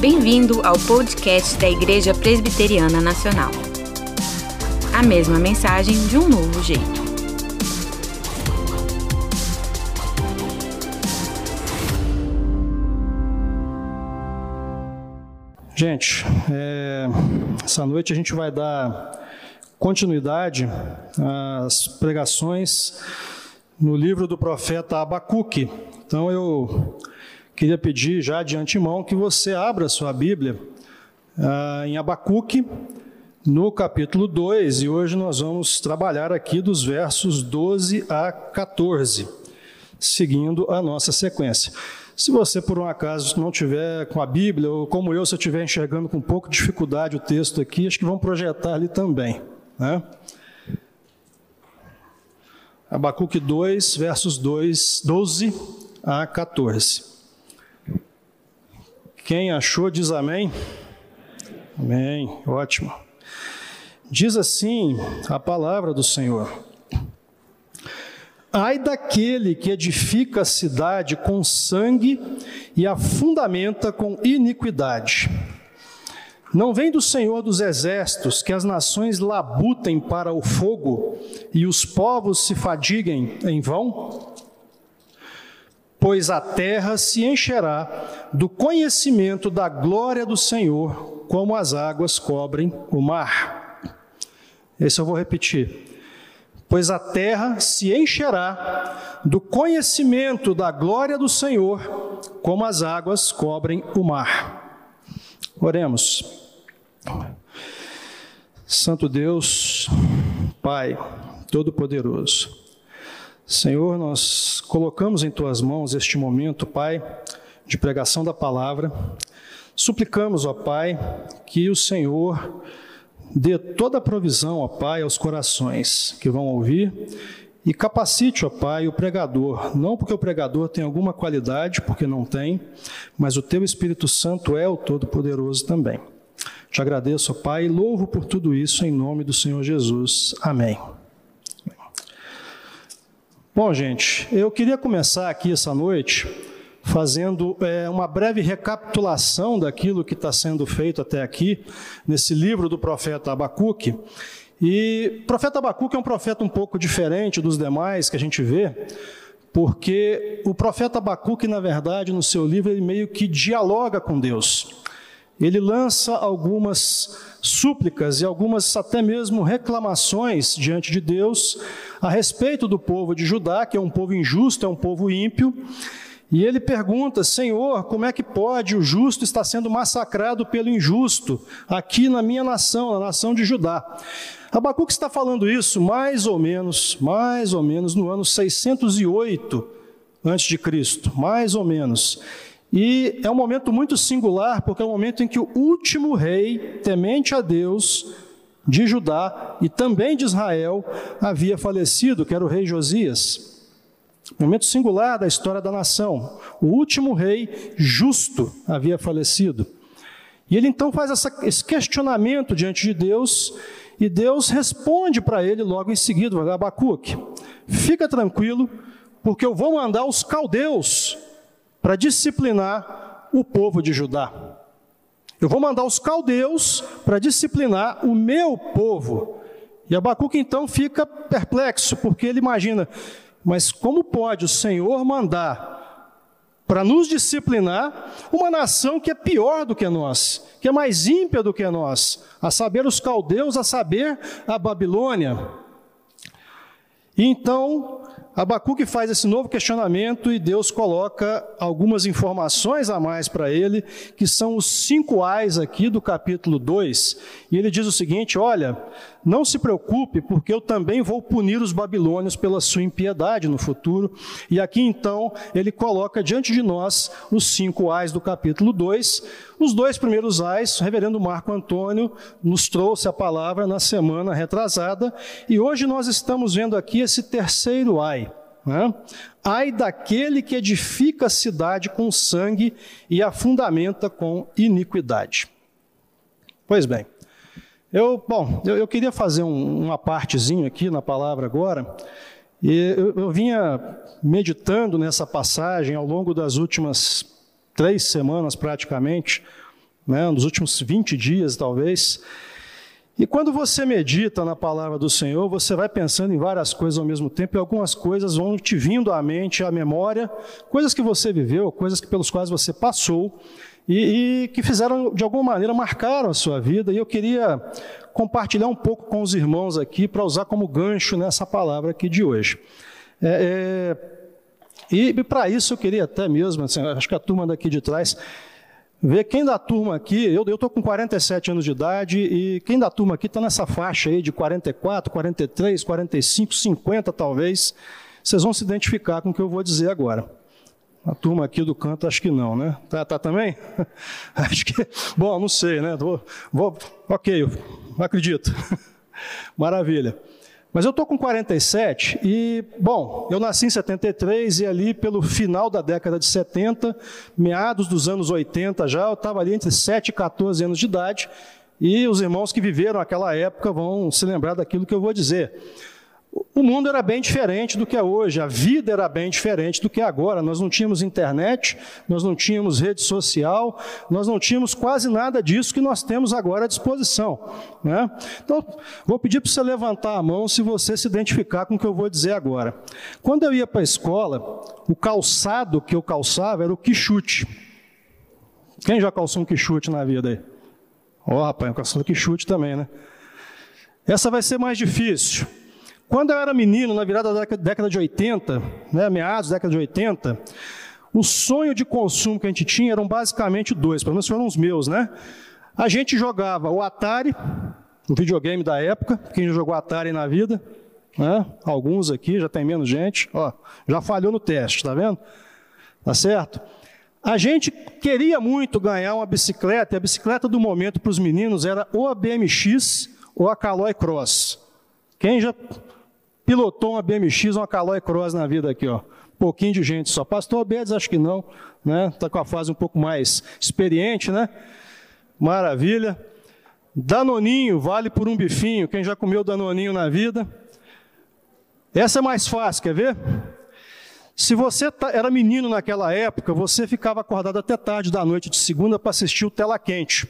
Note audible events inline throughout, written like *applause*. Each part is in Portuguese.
Bem-vindo ao podcast da Igreja Presbiteriana Nacional. A mesma mensagem de um novo jeito. Gente, é, essa noite a gente vai dar continuidade às pregações no livro do profeta Abacuque. Então eu queria pedir já de antemão que você abra sua Bíblia ah, em Abacuque, no capítulo 2, e hoje nós vamos trabalhar aqui dos versos 12 a 14, seguindo a nossa sequência. Se você, por um acaso, não tiver com a Bíblia, ou como eu, se eu estiver enxergando com um pouco de dificuldade o texto aqui, acho que vão projetar ali também. Né? Abacuque 2, versos 2, 12 a 14. Quem achou diz amém? Amém, ótimo. Diz assim a palavra do Senhor: Ai daquele que edifica a cidade com sangue e a fundamenta com iniquidade. Não vem do Senhor dos exércitos que as nações labutem para o fogo e os povos se fadiguem em vão? Pois a terra se encherá do conhecimento da glória do Senhor, como as águas cobrem o mar. Esse eu vou repetir. Pois a terra se encherá do conhecimento da glória do Senhor, como as águas cobrem o mar. Oremos. Santo Deus, Pai Todo-Poderoso, Senhor, nós colocamos em tuas mãos este momento, Pai, de pregação da palavra. Suplicamos, ó Pai, que o Senhor dê toda a provisão, ó Pai, aos corações que vão ouvir e capacite, ó Pai, o pregador, não porque o pregador tem alguma qualidade, porque não tem, mas o teu Espírito Santo é o Todo-Poderoso também. Te agradeço, ó Pai, e louvo por tudo isso em nome do Senhor Jesus. Amém. Bom, gente, eu queria começar aqui essa noite fazendo é, uma breve recapitulação daquilo que está sendo feito até aqui, nesse livro do profeta Abacuque. E o profeta Abacuque é um profeta um pouco diferente dos demais que a gente vê, porque o profeta Abacuque, na verdade, no seu livro, ele meio que dialoga com Deus. Ele lança algumas súplicas e algumas até mesmo reclamações diante de Deus a respeito do povo de Judá, que é um povo injusto, é um povo ímpio. E ele pergunta: Senhor, como é que pode o justo estar sendo massacrado pelo injusto aqui na minha nação, na nação de Judá? Abacuque está falando isso mais ou menos, mais ou menos no ano 608 antes de Cristo, mais ou menos. E é um momento muito singular, porque é o um momento em que o último rei, temente a Deus, de Judá e também de Israel, havia falecido, que era o rei Josias. Momento singular da história da nação. O último rei justo havia falecido. E ele então faz essa, esse questionamento diante de Deus, e Deus responde para ele logo em seguida: Abacuque, fica tranquilo, porque eu vou mandar os caldeus para disciplinar o povo de Judá. Eu vou mandar os caldeus para disciplinar o meu povo. E Abacuque então fica perplexo, porque ele imagina, mas como pode o Senhor mandar para nos disciplinar uma nação que é pior do que nós, que é mais ímpia do que nós, a saber os caldeus, a saber a Babilônia? E então Abacuque faz esse novo questionamento e Deus coloca algumas informações a mais para ele, que são os cinco ais aqui do capítulo 2. E ele diz o seguinte: Olha, não se preocupe, porque eu também vou punir os babilônios pela sua impiedade no futuro. E aqui então ele coloca diante de nós os cinco ais do capítulo 2. Os dois primeiros ais, o reverendo Marco Antônio nos trouxe a palavra na semana retrasada, e hoje nós estamos vendo aqui esse terceiro ai. Né? Ai daquele que edifica a cidade com sangue e a fundamenta com iniquidade. Pois bem, eu, bom, eu, eu queria fazer um, uma partezinha aqui na palavra agora, e eu, eu vinha meditando nessa passagem ao longo das últimas três semanas praticamente, né, nos últimos 20 dias, talvez. E quando você medita na palavra do Senhor, você vai pensando em várias coisas ao mesmo tempo, e algumas coisas vão te vindo à mente, à memória, coisas que você viveu, coisas que, pelos quais você passou, e, e, que fizeram, de alguma maneira, marcaram a sua vida. E eu queria compartilhar um pouco com os irmãos aqui, para usar como gancho nessa palavra aqui de hoje. É, é, e para isso eu queria até mesmo, assim, acho que a turma daqui de trás, ver quem da turma aqui, eu estou com 47 anos de idade, e quem da turma aqui está nessa faixa aí de 44, 43, 45, 50 talvez, vocês vão se identificar com o que eu vou dizer agora. A turma aqui do canto, acho que não, né? Tá, tá também? *laughs* acho que. Bom, não sei, né? Vou, vou, ok, acredito. *laughs* Maravilha. Mas eu estou com 47 e, bom, eu nasci em 73 e ali pelo final da década de 70, meados dos anos 80 já, eu estava ali entre 7 e 14 anos de idade e os irmãos que viveram aquela época vão se lembrar daquilo que eu vou dizer. O mundo era bem diferente do que é hoje, a vida era bem diferente do que é agora. Nós não tínhamos internet, nós não tínhamos rede social, nós não tínhamos quase nada disso que nós temos agora à disposição. Né? Então, vou pedir para você levantar a mão se você se identificar com o que eu vou dizer agora. Quando eu ia para a escola, o calçado que eu calçava era o quichute. Quem já calçou um quichute na vida aí? Ó, oh, rapaz, eu calçado quichute também, né? Essa vai ser mais difícil. Quando eu era menino, na virada da década de 80, né, meados da década de 80, o sonho de consumo que a gente tinha eram basicamente dois, pelo menos foram os meus, né? A gente jogava o Atari, o videogame da época, quem já jogou Atari na vida, né? Alguns aqui, já tem menos gente, ó, já falhou no teste, tá vendo? Tá certo? A gente queria muito ganhar uma bicicleta, e a bicicleta do momento para os meninos era ou a BMX ou a Caloi Cross. Quem já pilotou uma BMX, uma Caloi Cross na vida aqui, ó. Pouquinho de gente só. Pastor Bedes, acho que não, né? Está com a fase um pouco mais experiente, né? Maravilha. Danoninho, vale por um bifinho. Quem já comeu Danoninho na vida? Essa é mais fácil, quer ver? Se você tá, era menino naquela época, você ficava acordado até tarde da noite de segunda para assistir o Tela Quente.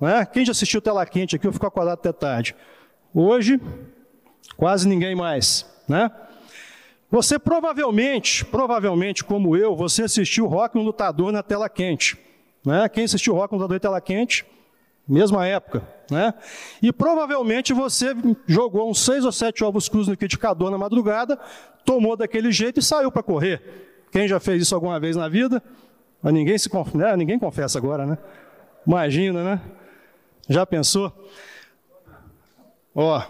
é? Quem já assistiu o Tela Quente aqui, eu fico acordado até tarde. Hoje, Quase ninguém mais, né? Você provavelmente, provavelmente como eu, você assistiu Rock no Lutador na tela quente, né? Quem assistiu Rock no Lutador em tela quente? Mesma época, né? E provavelmente você jogou uns seis ou sete ovos crus no liquidificador na madrugada, tomou daquele jeito e saiu para correr. Quem já fez isso alguma vez na vida? Mas ninguém se né? ninguém confessa agora, né? Imagina, né? Já pensou? Ó,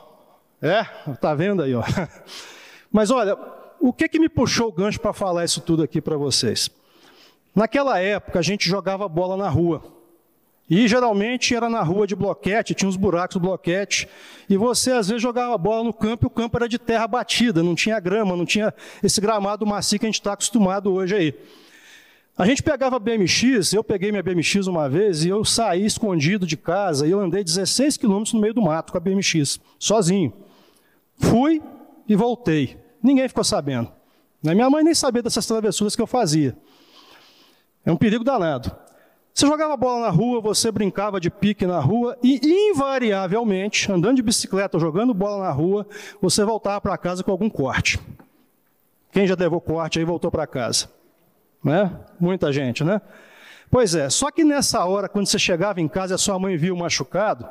é, tá vendo aí, ó. Mas olha, o que que me puxou o gancho para falar isso tudo aqui para vocês? Naquela época a gente jogava bola na rua. E geralmente era na rua de bloquete, tinha uns buracos do bloquete, e você às vezes jogava bola no campo e o campo era de terra batida, não tinha grama, não tinha esse gramado macio que a gente está acostumado hoje aí. A gente pegava BMX, eu peguei minha BMX uma vez e eu saí escondido de casa e eu andei 16 quilômetros no meio do mato com a BMX, sozinho. Fui e voltei. Ninguém ficou sabendo. Né? Minha mãe nem sabia dessas travessuras que eu fazia. É um perigo danado. Você jogava bola na rua, você brincava de pique na rua e, invariavelmente, andando de bicicleta, jogando bola na rua, você voltava para casa com algum corte. Quem já levou corte aí voltou para casa? Né? Muita gente, né? Pois é, só que nessa hora, quando você chegava em casa e a sua mãe viu machucado,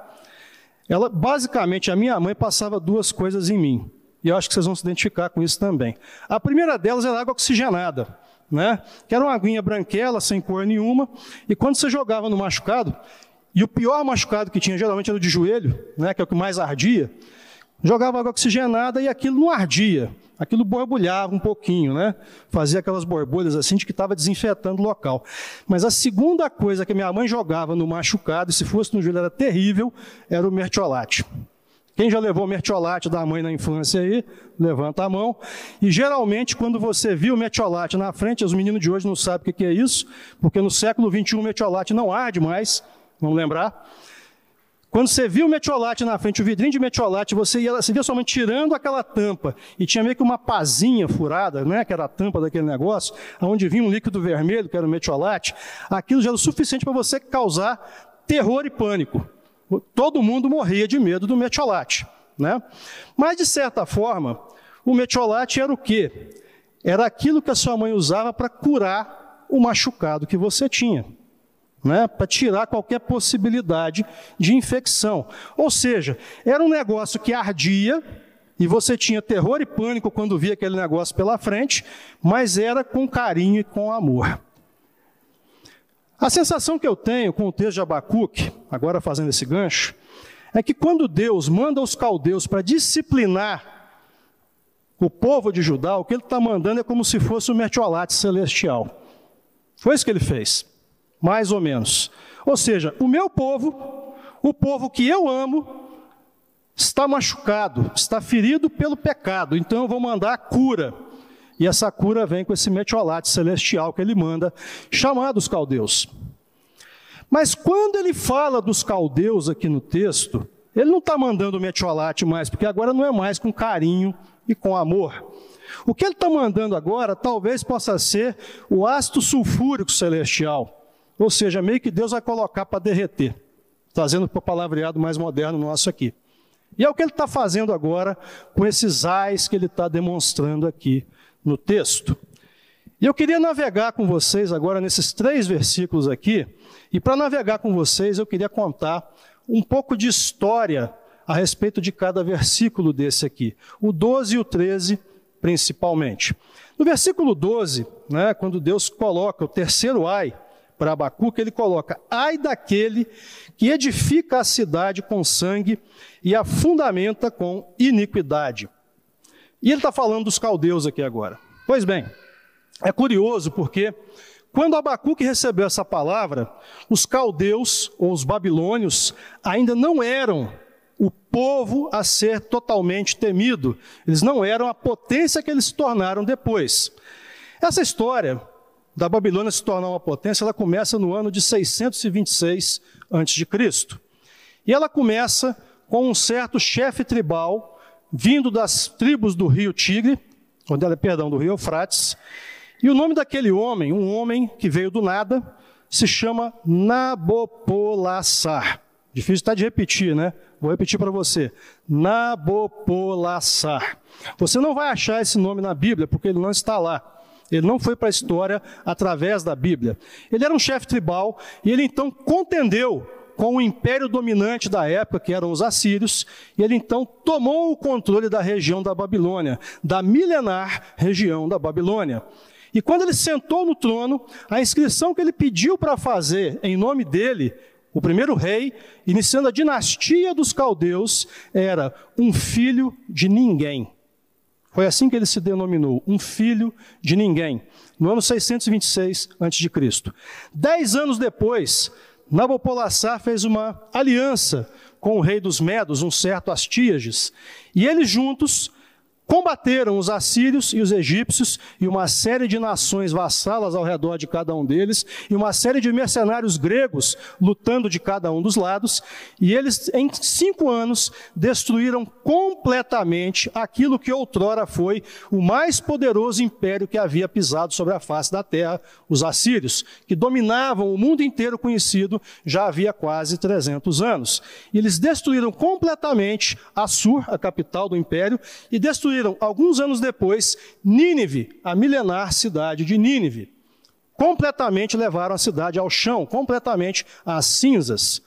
ela, basicamente, a minha mãe passava duas coisas em mim. E eu acho que vocês vão se identificar com isso também. A primeira delas era água oxigenada, né? Que era uma aguinha branquela, sem cor nenhuma. E quando você jogava no machucado, e o pior machucado que tinha geralmente era o de joelho, né? Que é o que mais ardia. Jogava água oxigenada e aquilo não ardia aquilo borbulhava um pouquinho, né? Fazia aquelas borbulhas assim de que estava desinfetando o local. Mas a segunda coisa que minha mãe jogava no machucado, e se fosse no joelho era terrível, era o mertiolate. Quem já levou mertiolate da mãe na infância aí, levanta a mão. E geralmente, quando você viu o mertiolate na frente, os meninos de hoje não sabem o que é isso, porque no século XXI o mertiolate não arde mais, vamos lembrar. Quando você viu o metiolate na frente, o vidrinho de metiolate, você, ia, você via somente tirando aquela tampa e tinha meio que uma pazinha furada, né, que era a tampa daquele negócio, onde vinha um líquido vermelho, que era o metiolate, aquilo já era o suficiente para você causar terror e pânico. Todo mundo morria de medo do metiolate. Né? Mas, de certa forma, o metiolate era o quê? Era aquilo que a sua mãe usava para curar o machucado que você tinha. Né, para tirar qualquer possibilidade de infecção. Ou seja, era um negócio que ardia, e você tinha terror e pânico quando via aquele negócio pela frente, mas era com carinho e com amor. A sensação que eu tenho com o texto de Abacuque, agora fazendo esse gancho, é que quando Deus manda os caldeus para disciplinar o povo de Judá, o que ele está mandando é como se fosse o metiolate celestial. Foi isso que ele fez, mais ou menos. Ou seja, o meu povo, o povo que eu amo, está machucado, está ferido pelo pecado, então eu vou mandar a cura. E essa cura vem com esse metiolate celestial que ele manda, chamado os caldeus. Mas quando ele fala dos caldeus aqui no texto, ele não está mandando o metiolate mais, porque agora não é mais com carinho e com amor. O que ele está mandando agora talvez possa ser o ácido sulfúrico celestial, ou seja, meio que Deus vai colocar para derreter, trazendo para o palavreado mais moderno nosso aqui. E é o que ele está fazendo agora com esses ais que ele está demonstrando aqui no texto. E eu queria navegar com vocês agora nesses três versículos aqui, e para navegar com vocês eu queria contar um pouco de história a respeito de cada versículo desse aqui, o 12 e o 13 principalmente. No versículo 12, né, quando Deus coloca o terceiro ai para Abacuque, ele coloca: ai daquele que edifica a cidade com sangue e a fundamenta com iniquidade. E ele está falando dos caldeus aqui agora. Pois bem, é curioso porque quando Abacuque recebeu essa palavra, os caldeus ou os babilônios ainda não eram o povo a ser totalmente temido. Eles não eram a potência que eles se tornaram depois. Essa história da Babilônia se tornar uma potência, ela começa no ano de 626 a.C. E ela começa com um certo chefe tribal vindo das tribos do rio Tigre, onde ela, perdão, do rio Eufrates. E o nome daquele homem, um homem que veio do nada, se chama Nabopolassar. Difícil estar de repetir, né? Vou repetir para você. Nabopolassar. Você não vai achar esse nome na Bíblia, porque ele não está lá. Ele não foi para a história através da Bíblia. Ele era um chefe tribal e ele então contendeu com o império dominante da época, que eram os assírios, e ele então tomou o controle da região da Babilônia, da milenar região da Babilônia. E quando ele sentou no trono, a inscrição que ele pediu para fazer em nome dele, o primeiro rei, iniciando a dinastia dos caldeus, era um filho de ninguém. Foi assim que ele se denominou, um filho de ninguém, no ano 626 a.C. Dez anos depois, Nabopolassar fez uma aliança com o rei dos Medos, um certo Astíages, e eles juntos combateram os assírios e os egípcios e uma série de nações vassalas ao redor de cada um deles e uma série de mercenários gregos lutando de cada um dos lados e eles em cinco anos destruíram completamente aquilo que outrora foi o mais poderoso império que havia pisado sobre a face da terra, os assírios, que dominavam o mundo inteiro conhecido já havia quase 300 anos. E eles destruíram completamente Assur, a capital do império, e destruíram destruíram, alguns anos depois, Nínive, a milenar cidade de Nínive. Completamente levaram a cidade ao chão, completamente às cinzas.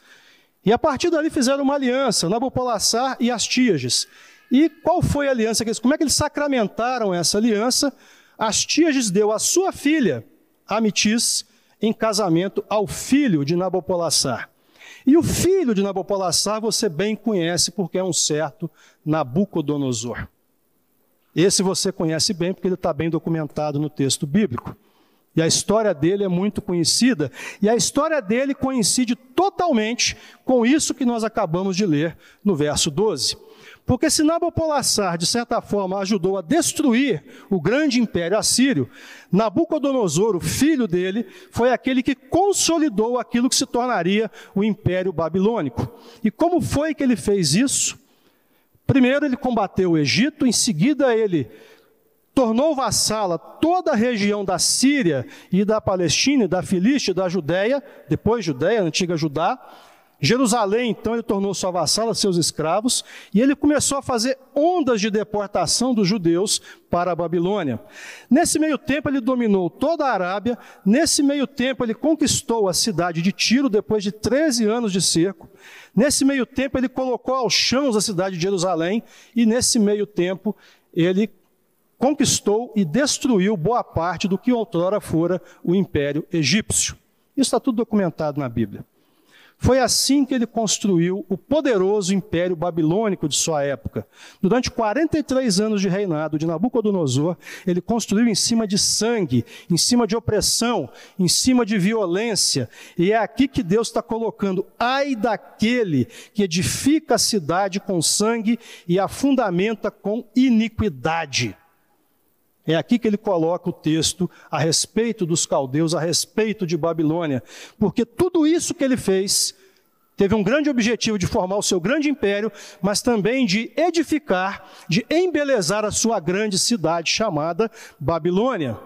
E a partir dali fizeram uma aliança, Nabopolassar e Astíages. E qual foi a aliança que eles, como é que eles sacramentaram essa aliança? Astíages deu a sua filha, Amitis, em casamento ao filho de Nabopolassar. E o filho de Nabopolassar você bem conhece porque é um certo Nabucodonosor. Esse você conhece bem porque ele está bem documentado no texto bíblico. E a história dele é muito conhecida, e a história dele coincide totalmente com isso que nós acabamos de ler no verso 12. Porque se Nabopolassar, de certa forma, ajudou a destruir o grande império assírio, Nabucodonosor, o filho dele, foi aquele que consolidou aquilo que se tornaria o império babilônico. E como foi que ele fez isso? Primeiro ele combateu o Egito, em seguida ele tornou vassala toda a região da Síria e da Palestina, da Filístia, da Judéia, depois Judéia, antiga Judá, Jerusalém, então, ele tornou sua vassala, seus escravos, e ele começou a fazer ondas de deportação dos judeus para a Babilônia. Nesse meio tempo, ele dominou toda a Arábia, nesse meio tempo, ele conquistou a cidade de Tiro, depois de 13 anos de cerco. Nesse meio tempo, ele colocou aos chãos a cidade de Jerusalém, e nesse meio tempo, ele conquistou e destruiu boa parte do que outrora fora o Império Egípcio. Isso está tudo documentado na Bíblia. Foi assim que ele construiu o poderoso império babilônico de sua época. Durante 43 anos de reinado de Nabucodonosor, ele construiu em cima de sangue, em cima de opressão, em cima de violência. E é aqui que Deus está colocando: ai daquele que edifica a cidade com sangue e a fundamenta com iniquidade. É aqui que ele coloca o texto a respeito dos caldeus, a respeito de Babilônia, porque tudo isso que ele fez teve um grande objetivo de formar o seu grande império, mas também de edificar, de embelezar a sua grande cidade chamada Babilônia.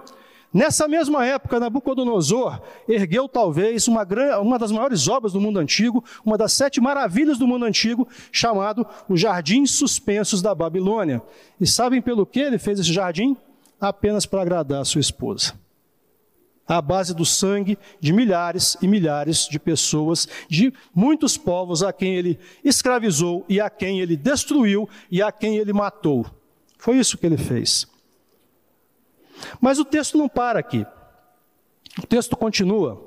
Nessa mesma época, Nabucodonosor ergueu talvez uma, uma, das maiores obras do mundo antigo, uma das sete maravilhas do mundo antigo, chamado os Jardins Suspensos da Babilônia. E sabem pelo que ele fez esse jardim? Apenas para agradar a sua esposa. À base do sangue de milhares e milhares de pessoas, de muitos povos a quem ele escravizou e a quem ele destruiu e a quem ele matou. Foi isso que ele fez. Mas o texto não para aqui. O texto continua.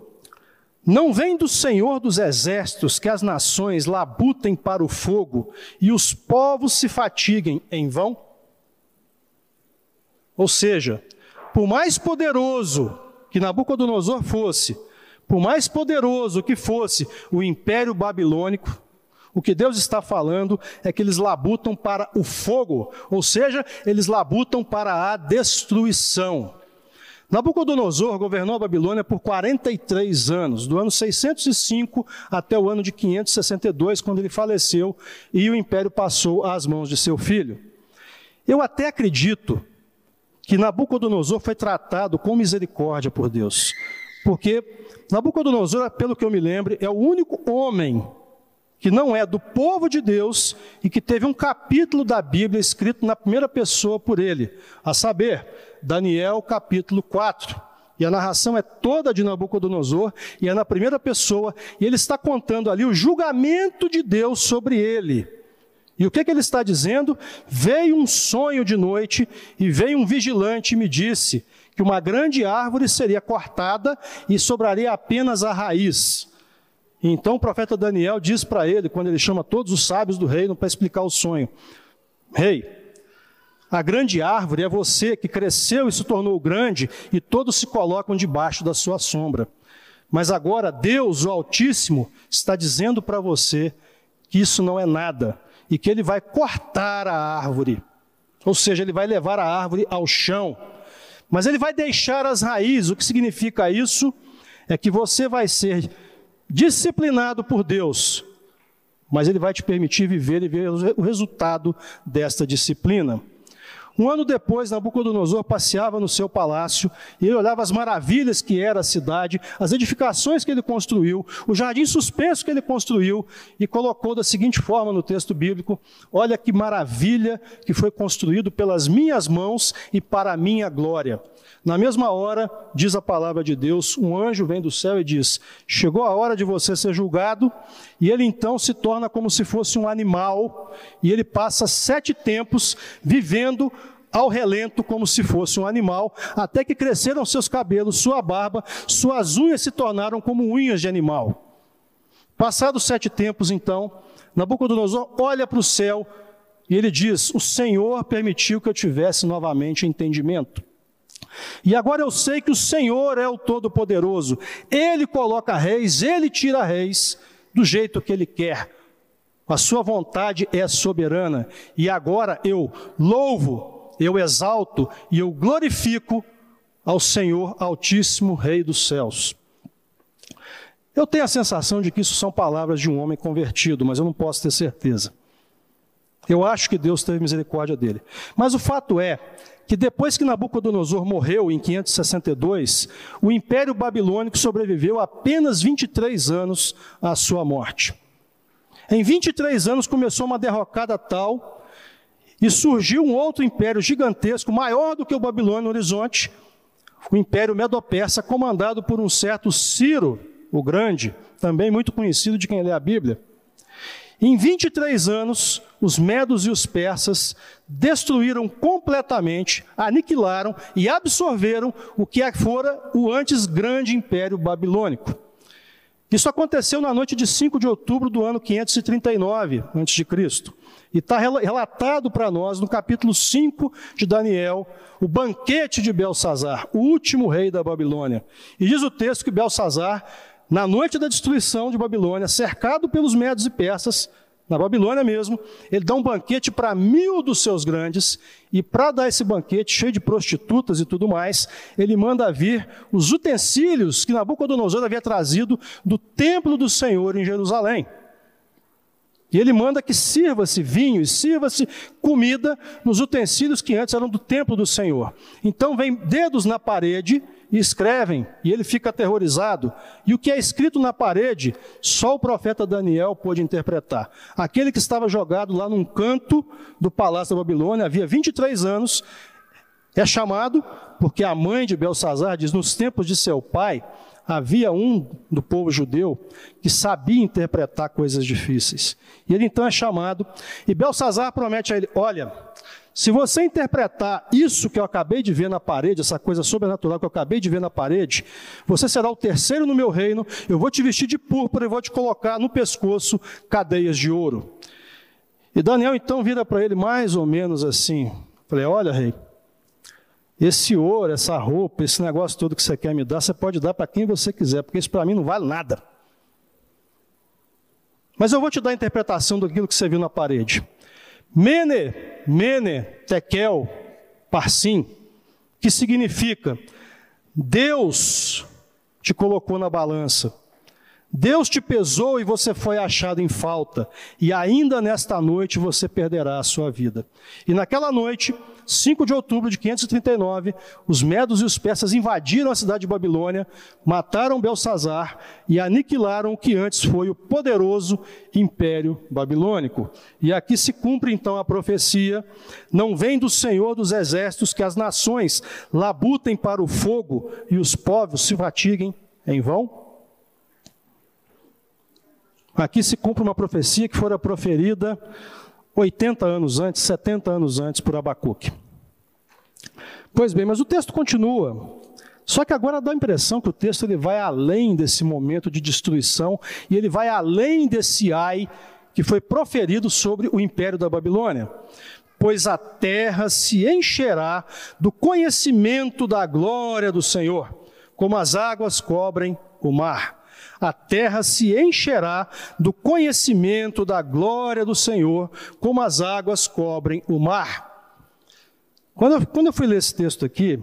Não vem do Senhor dos exércitos que as nações labutem para o fogo e os povos se fatiguem em vão? Ou seja, por mais poderoso que Nabucodonosor fosse, por mais poderoso que fosse o império babilônico, o que Deus está falando é que eles labutam para o fogo, ou seja, eles labutam para a destruição. Nabucodonosor governou a Babilônia por 43 anos, do ano 605 até o ano de 562, quando ele faleceu e o império passou às mãos de seu filho. Eu até acredito que Nabucodonosor foi tratado com misericórdia por Deus. Porque Nabucodonosor, pelo que eu me lembro, é o único homem que não é do povo de Deus e que teve um capítulo da Bíblia escrito na primeira pessoa por ele, a saber, Daniel capítulo 4. E a narração é toda de Nabucodonosor e é na primeira pessoa, e ele está contando ali o julgamento de Deus sobre ele. E o que, que ele está dizendo? Veio um sonho de noite e veio um vigilante e me disse que uma grande árvore seria cortada e sobraria apenas a raiz. Então o profeta Daniel diz para ele, quando ele chama todos os sábios do reino para explicar o sonho: Rei, a grande árvore é você que cresceu e se tornou grande, e todos se colocam debaixo da sua sombra. Mas agora Deus, o Altíssimo, está dizendo para você que isso não é nada e que ele vai cortar a árvore, ou seja, ele vai levar a árvore ao chão, mas ele vai deixar as raízes. O que significa isso? É que você vai ser disciplinado por Deus, mas ele vai te permitir viver e ver o resultado desta disciplina. Um ano depois, Nabucodonosor passeava no seu palácio e ele olhava as maravilhas que era a cidade, as edificações que ele construiu, o jardim suspenso que ele construiu e colocou da seguinte forma no texto bíblico: Olha que maravilha que foi construído pelas minhas mãos e para a minha glória. Na mesma hora, diz a palavra de Deus, um anjo vem do céu e diz: Chegou a hora de você ser julgado, e ele então se torna como se fosse um animal, e ele passa sete tempos vivendo ao relento como se fosse um animal, até que cresceram seus cabelos, sua barba, suas unhas se tornaram como unhas de animal. Passados sete tempos, então, Nabucodonosor olha para o céu e ele diz: O Senhor permitiu que eu tivesse novamente entendimento. E agora eu sei que o Senhor é o Todo-Poderoso. Ele coloca reis, ele tira reis do jeito que ele quer. A sua vontade é soberana. E agora eu louvo, eu exalto e eu glorifico ao Senhor Altíssimo, Rei dos céus. Eu tenho a sensação de que isso são palavras de um homem convertido, mas eu não posso ter certeza. Eu acho que Deus teve misericórdia dele. Mas o fato é que depois que Nabucodonosor morreu em 562, o Império Babilônico sobreviveu apenas 23 anos à sua morte. Em 23 anos começou uma derrocada tal e surgiu um outro império gigantesco, maior do que o Babilônia no horizonte, o Império Medo-Persa, comandado por um certo Ciro, o Grande, também muito conhecido de quem lê a Bíblia. Em 23 anos, os medos e os persas destruíram completamente, aniquilaram e absorveram o que fora o antes grande império babilônico. Isso aconteceu na noite de 5 de outubro do ano 539 a.C. E está relatado para nós no capítulo 5 de Daniel, o banquete de Belsazar, o último rei da Babilônia. E diz o texto que Belsazar, na noite da destruição de Babilônia, cercado pelos medos e persas, na Babilônia mesmo, ele dá um banquete para mil dos seus grandes, e para dar esse banquete cheio de prostitutas e tudo mais, ele manda vir os utensílios que Nabucodonosor havia trazido do templo do Senhor em Jerusalém. E ele manda que sirva-se vinho e sirva-se comida nos utensílios que antes eram do templo do Senhor. Então vem dedos na parede e escrevem, e ele fica aterrorizado. E o que é escrito na parede, só o profeta Daniel pôde interpretar. Aquele que estava jogado lá num canto do palácio da Babilônia, havia 23 anos, é chamado, porque a mãe de Belsazar diz: nos tempos de seu pai, havia um do povo judeu que sabia interpretar coisas difíceis. E ele então é chamado, e Belsazar promete a ele: olha se você interpretar isso que eu acabei de ver na parede, essa coisa sobrenatural que eu acabei de ver na parede, você será o terceiro no meu reino, eu vou te vestir de púrpura e vou te colocar no pescoço cadeias de ouro. E Daniel então vira para ele mais ou menos assim: falei, olha, rei, esse ouro, essa roupa, esse negócio todo que você quer me dar, você pode dar para quem você quiser, porque isso para mim não vale nada. Mas eu vou te dar a interpretação daquilo que você viu na parede. Mene, mene, tekel, parsim, que significa Deus te colocou na balança. Deus te pesou e você foi achado em falta, e ainda nesta noite você perderá a sua vida. E naquela noite, 5 de outubro de 539, os medos e os persas invadiram a cidade de Babilônia, mataram Belsazar e aniquilaram o que antes foi o poderoso império babilônico. E aqui se cumpre então a profecia: não vem do Senhor dos exércitos que as nações labutem para o fogo e os povos se fatiguem em vão? Aqui se cumpre uma profecia que fora proferida 80 anos antes, 70 anos antes por Abacuque. Pois bem, mas o texto continua. Só que agora dá a impressão que o texto ele vai além desse momento de destruição e ele vai além desse ai que foi proferido sobre o império da Babilônia. Pois a terra se encherá do conhecimento da glória do Senhor, como as águas cobrem o mar a terra se encherá do conhecimento da glória do Senhor, como as águas cobrem o mar. Quando eu, quando eu fui ler esse texto aqui,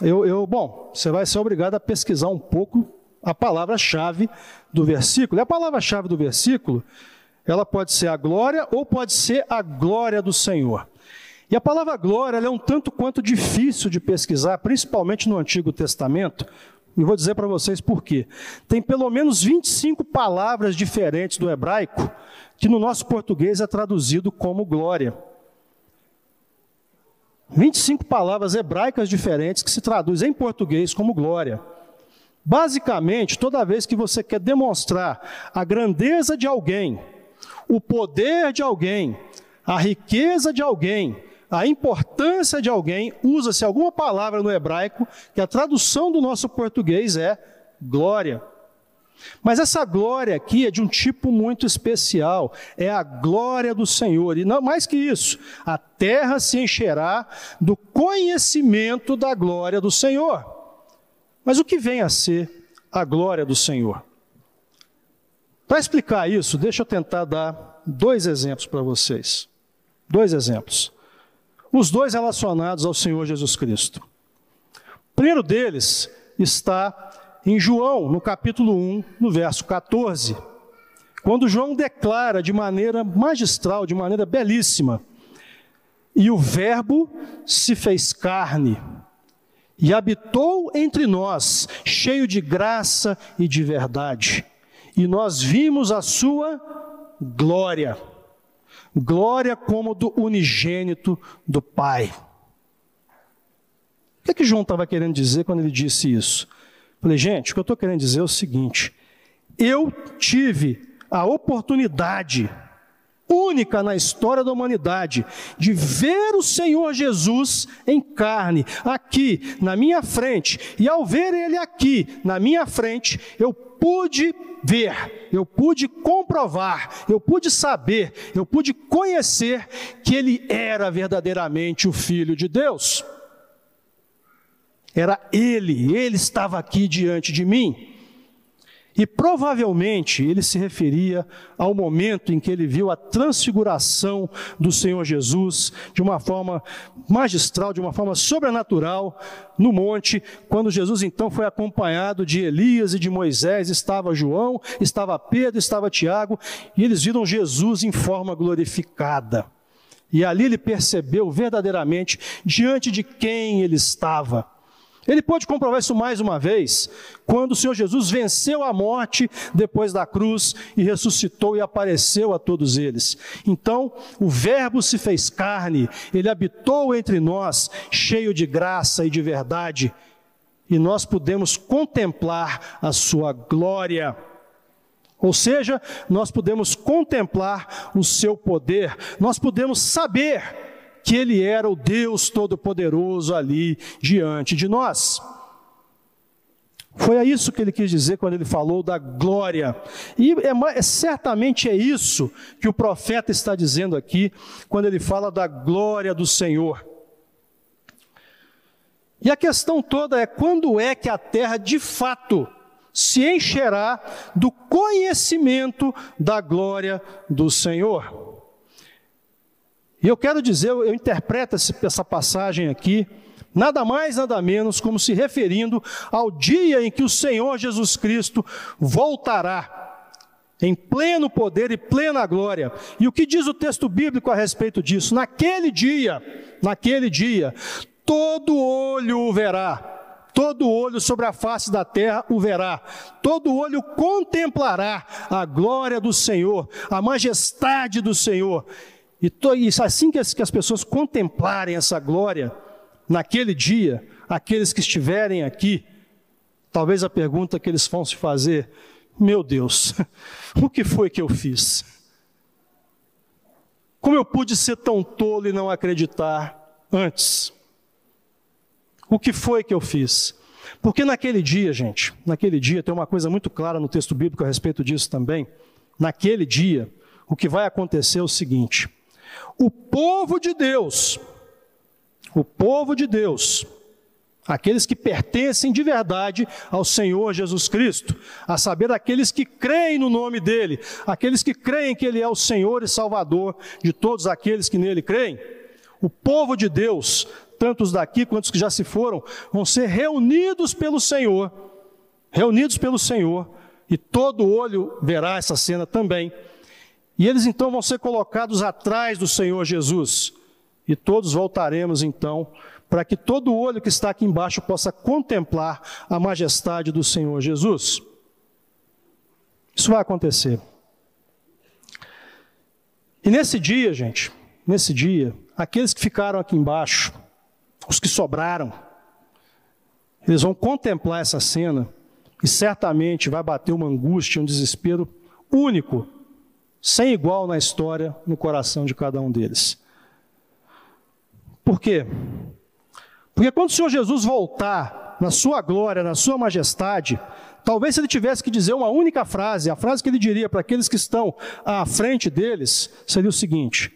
eu, eu, bom, você vai ser obrigado a pesquisar um pouco a palavra-chave do versículo. E a palavra-chave do versículo, ela pode ser a glória ou pode ser a glória do Senhor. E a palavra glória é um tanto quanto difícil de pesquisar, principalmente no Antigo Testamento, e vou dizer para vocês por quê. Tem pelo menos 25 palavras diferentes do hebraico que no nosso português é traduzido como glória. 25 palavras hebraicas diferentes que se traduzem em português como glória. Basicamente, toda vez que você quer demonstrar a grandeza de alguém, o poder de alguém, a riqueza de alguém, a importância de alguém, usa-se alguma palavra no hebraico, que a tradução do nosso português é glória. Mas essa glória aqui é de um tipo muito especial, é a glória do Senhor. E não mais que isso, a terra se encherá do conhecimento da glória do Senhor. Mas o que vem a ser a glória do Senhor? Para explicar isso, deixa eu tentar dar dois exemplos para vocês. Dois exemplos. Os dois relacionados ao Senhor Jesus Cristo. O primeiro deles está em João, no capítulo 1, no verso 14, quando João declara de maneira magistral, de maneira belíssima: E o Verbo se fez carne e habitou entre nós, cheio de graça e de verdade, e nós vimos a sua glória. Glória como do unigênito do Pai. O que, é que João estava querendo dizer quando ele disse isso? Falei, gente, o que eu estou querendo dizer é o seguinte: eu tive a oportunidade única na história da humanidade de ver o Senhor Jesus em carne, aqui na minha frente, e ao ver ele aqui na minha frente, eu pude ver, eu pude comprovar, eu pude saber, eu pude conhecer que ele era verdadeiramente o Filho de Deus. Era ele, ele estava aqui diante de mim. E provavelmente ele se referia ao momento em que ele viu a transfiguração do Senhor Jesus de uma forma magistral, de uma forma sobrenatural no monte, quando Jesus então foi acompanhado de Elias e de Moisés, estava João, estava Pedro, estava Tiago, e eles viram Jesus em forma glorificada. E ali ele percebeu verdadeiramente diante de quem ele estava. Ele pode comprovar isso mais uma vez, quando o Senhor Jesus venceu a morte depois da cruz e ressuscitou e apareceu a todos eles. Então, o Verbo se fez carne, ele habitou entre nós, cheio de graça e de verdade, e nós podemos contemplar a sua glória. Ou seja, nós podemos contemplar o seu poder, nós podemos saber que Ele era o Deus Todo-Poderoso ali diante de nós. Foi a isso que ele quis dizer quando ele falou da glória. E é, é, certamente é isso que o profeta está dizendo aqui, quando ele fala da glória do Senhor. E a questão toda é quando é que a terra de fato se encherá do conhecimento da glória do Senhor. E eu quero dizer, eu interpreto essa passagem aqui, nada mais, nada menos, como se referindo ao dia em que o Senhor Jesus Cristo voltará em pleno poder e plena glória. E o que diz o texto bíblico a respeito disso? Naquele dia, naquele dia, todo olho o verá. Todo olho sobre a face da terra o verá, todo olho contemplará a glória do Senhor, a majestade do Senhor, e, assim que as, que as pessoas contemplarem essa glória, naquele dia, aqueles que estiverem aqui, talvez a pergunta que eles vão se fazer: meu Deus, *laughs* o que foi que eu fiz? Como eu pude ser tão tolo e não acreditar antes? O que foi que eu fiz? Porque naquele dia, gente, naquele dia tem uma coisa muito clara no texto bíblico a respeito disso também. Naquele dia, o que vai acontecer é o seguinte: o povo de Deus, o povo de Deus, aqueles que pertencem de verdade ao Senhor Jesus Cristo, a saber, aqueles que creem no nome dEle, aqueles que creem que Ele é o Senhor e Salvador de todos aqueles que nele creem, o povo de Deus, tanto os daqui quanto os que já se foram, vão ser reunidos pelo Senhor, reunidos pelo Senhor, e todo olho verá essa cena também e eles então vão ser colocados atrás do Senhor Jesus. E todos voltaremos então, para que todo olho que está aqui embaixo possa contemplar a majestade do Senhor Jesus. Isso vai acontecer. E nesse dia, gente, nesse dia, aqueles que ficaram aqui embaixo, os que sobraram, eles vão contemplar essa cena e certamente vai bater uma angústia, um desespero único sem igual na história, no coração de cada um deles. Por quê? Porque quando o Senhor Jesus voltar na sua glória, na sua majestade, talvez se ele tivesse que dizer uma única frase, a frase que ele diria para aqueles que estão à frente deles, seria o seguinte: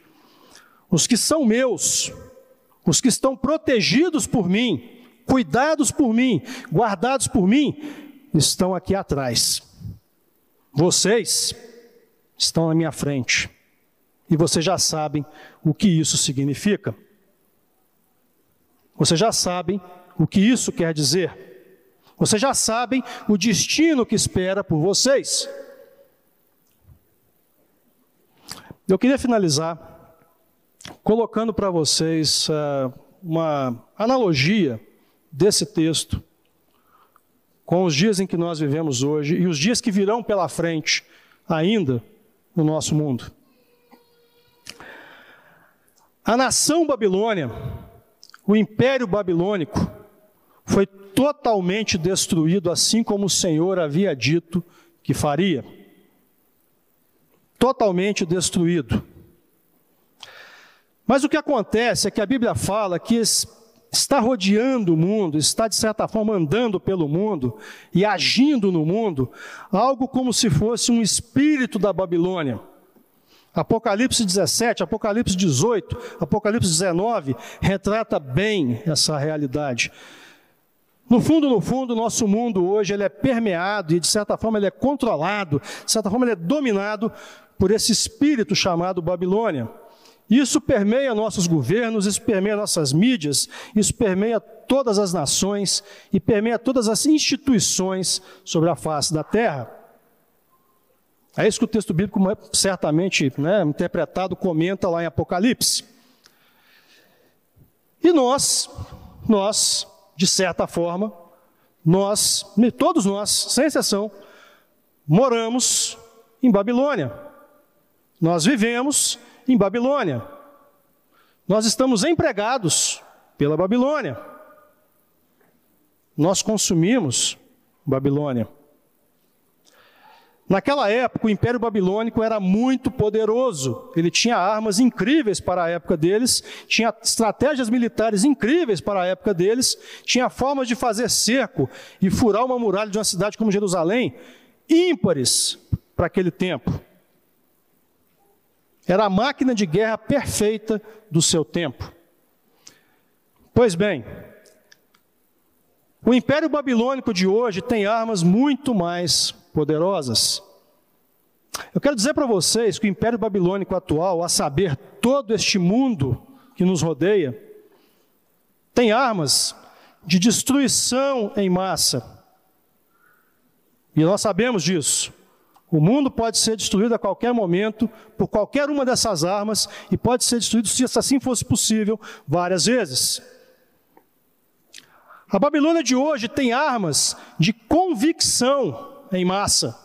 os que são meus, os que estão protegidos por mim, cuidados por mim, guardados por mim, estão aqui atrás. Vocês estão na minha frente. E vocês já sabem o que isso significa. Vocês já sabem o que isso quer dizer. Vocês já sabem o destino que espera por vocês. Eu queria finalizar colocando para vocês uh, uma analogia desse texto com os dias em que nós vivemos hoje e os dias que virão pela frente ainda no nosso mundo. A nação babilônia, o império babilônico, foi totalmente destruído, assim como o Senhor havia dito que faria. Totalmente destruído. Mas o que acontece é que a Bíblia fala que está rodeando o mundo, está de certa forma andando pelo mundo e agindo no mundo, algo como se fosse um espírito da Babilônia. Apocalipse 17, Apocalipse 18, Apocalipse 19 retrata bem essa realidade. No fundo, no fundo, nosso mundo hoje ele é permeado e de certa forma ele é controlado, de certa forma ele é dominado por esse espírito chamado Babilônia. Isso permeia nossos governos, isso permeia nossas mídias, isso permeia todas as nações e permeia todas as instituições sobre a face da terra. É isso que o texto bíblico, certamente né, interpretado, comenta lá em Apocalipse. E nós, nós, de certa forma, nós, todos nós, sem exceção, moramos em Babilônia. Nós vivemos em Babilônia. Nós estamos empregados pela Babilônia. Nós consumimos Babilônia. Naquela época, o Império Babilônico era muito poderoso. Ele tinha armas incríveis para a época deles, tinha estratégias militares incríveis para a época deles, tinha formas de fazer cerco e furar uma muralha de uma cidade como Jerusalém ímpares para aquele tempo. Era a máquina de guerra perfeita do seu tempo. Pois bem, o Império Babilônico de hoje tem armas muito mais poderosas. Eu quero dizer para vocês que o Império Babilônico atual, a saber, todo este mundo que nos rodeia, tem armas de destruição em massa. E nós sabemos disso. O mundo pode ser destruído a qualquer momento por qualquer uma dessas armas e pode ser destruído, se assim fosse possível, várias vezes. A Babilônia de hoje tem armas de convicção em massa.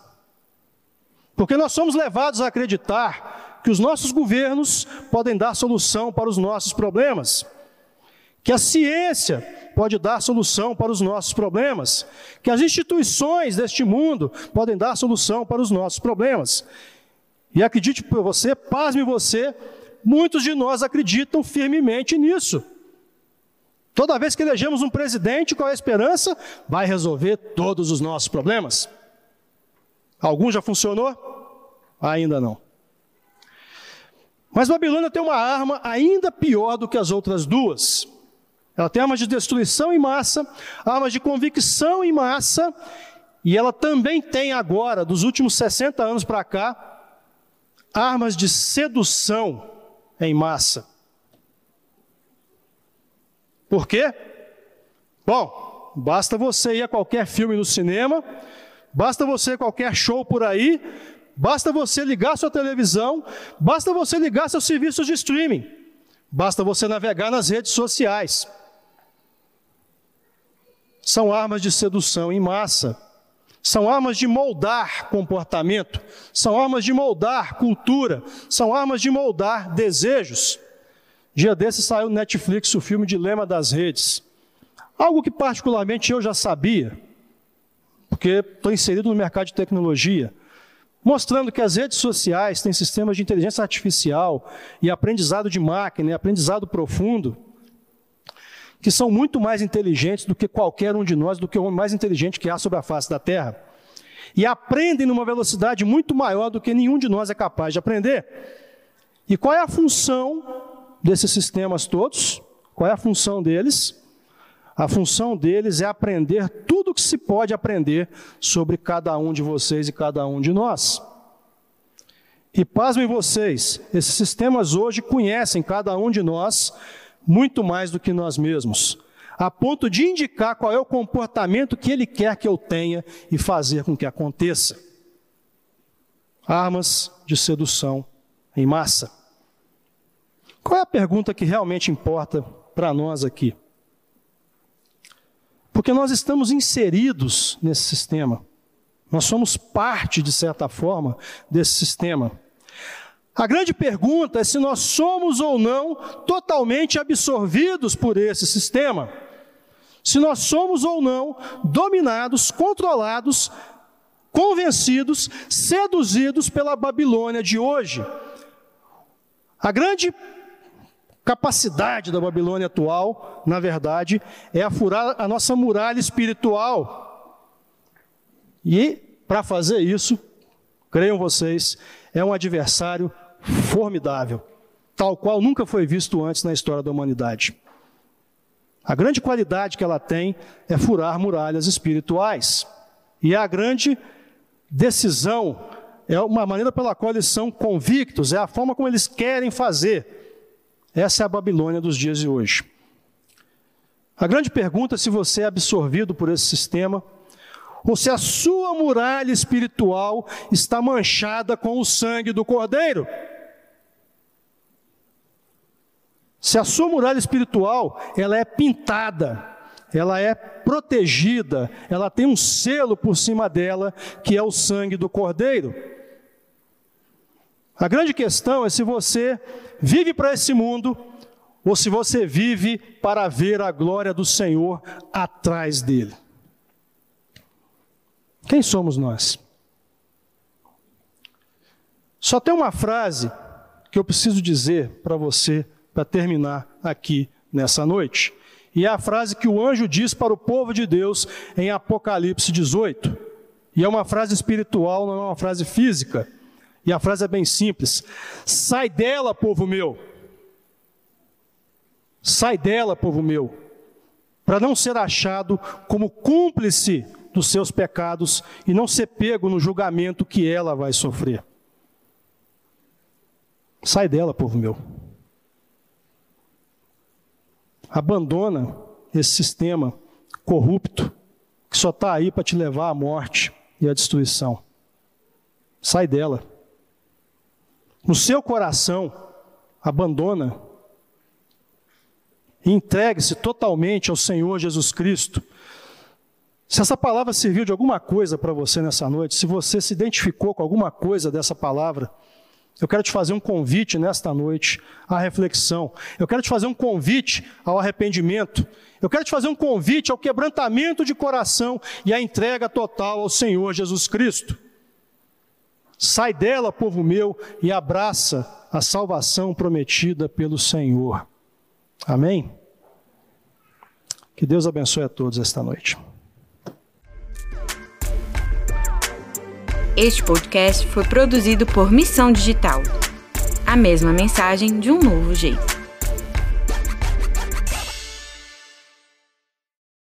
Porque nós somos levados a acreditar que os nossos governos podem dar solução para os nossos problemas, que a ciência pode dar solução para os nossos problemas, que as instituições deste mundo podem dar solução para os nossos problemas. E acredite por você, pasme você, muitos de nós acreditam firmemente nisso. Toda vez que elegemos um presidente, qual é a esperança? Vai resolver todos os nossos problemas. Algum já funcionou? Ainda não. Mas Babilônia tem uma arma ainda pior do que as outras duas. Ela tem armas de destruição em massa, armas de convicção em massa, e ela também tem agora, dos últimos 60 anos para cá, armas de sedução em massa. Por quê? Bom, basta você ir a qualquer filme no cinema, basta você ir a qualquer show por aí, basta você ligar sua televisão, basta você ligar seus serviços de streaming, basta você navegar nas redes sociais são armas de sedução em massa, são armas de moldar comportamento, são armas de moldar cultura, são armas de moldar desejos. Dia desses saiu no Netflix o filme Dilema das Redes. Algo que particularmente eu já sabia, porque estou inserido no mercado de tecnologia, mostrando que as redes sociais têm sistemas de inteligência artificial e aprendizado de máquina, e aprendizado profundo, que são muito mais inteligentes do que qualquer um de nós, do que o homem mais inteligente que há sobre a face da terra. E aprendem numa velocidade muito maior do que nenhum de nós é capaz de aprender. E qual é a função desses sistemas todos? Qual é a função deles? A função deles é aprender tudo o que se pode aprender sobre cada um de vocês e cada um de nós. E pasmem vocês, esses sistemas hoje conhecem cada um de nós muito mais do que nós mesmos, a ponto de indicar qual é o comportamento que Ele quer que eu tenha e fazer com que aconteça. Armas de sedução em massa. Qual é a pergunta que realmente importa para nós aqui? Porque nós estamos inseridos nesse sistema. Nós somos parte, de certa forma, desse sistema. A grande pergunta é se nós somos ou não totalmente absorvidos por esse sistema. Se nós somos ou não dominados, controlados, convencidos, seduzidos pela Babilônia de hoje. A grande capacidade da Babilônia atual, na verdade, é a furar a nossa muralha espiritual. E, para fazer isso, creiam vocês, é um adversário formidável, tal qual nunca foi visto antes na história da humanidade. A grande qualidade que ela tem é furar muralhas espirituais. E a grande decisão é uma maneira pela qual eles são convictos, é a forma como eles querem fazer. Essa é a Babilônia dos dias de hoje. A grande pergunta é se você é absorvido por esse sistema ou se a sua muralha espiritual está manchada com o sangue do Cordeiro. Se a sua muralha espiritual, ela é pintada, ela é protegida, ela tem um selo por cima dela, que é o sangue do Cordeiro. A grande questão é se você vive para esse mundo ou se você vive para ver a glória do Senhor atrás dele. Quem somos nós? Só tem uma frase que eu preciso dizer para você para terminar aqui nessa noite. E é a frase que o anjo diz para o povo de Deus em Apocalipse 18. E é uma frase espiritual, não é uma frase física. E a frase é bem simples: Sai dela, povo meu. Sai dela, povo meu, para não ser achado como cúmplice dos seus pecados e não ser pego no julgamento que ela vai sofrer. Sai dela, povo meu. Abandona esse sistema corrupto que só está aí para te levar à morte e à destruição. Sai dela. No seu coração, abandona e entregue-se totalmente ao Senhor Jesus Cristo. Se essa palavra serviu de alguma coisa para você nessa noite, se você se identificou com alguma coisa dessa palavra, eu quero te fazer um convite nesta noite à reflexão. Eu quero te fazer um convite ao arrependimento. Eu quero te fazer um convite ao quebrantamento de coração e à entrega total ao Senhor Jesus Cristo. Sai dela, povo meu, e abraça a salvação prometida pelo Senhor. Amém? Que Deus abençoe a todos esta noite. Este podcast foi produzido por Missão Digital. A mesma mensagem de um novo jeito.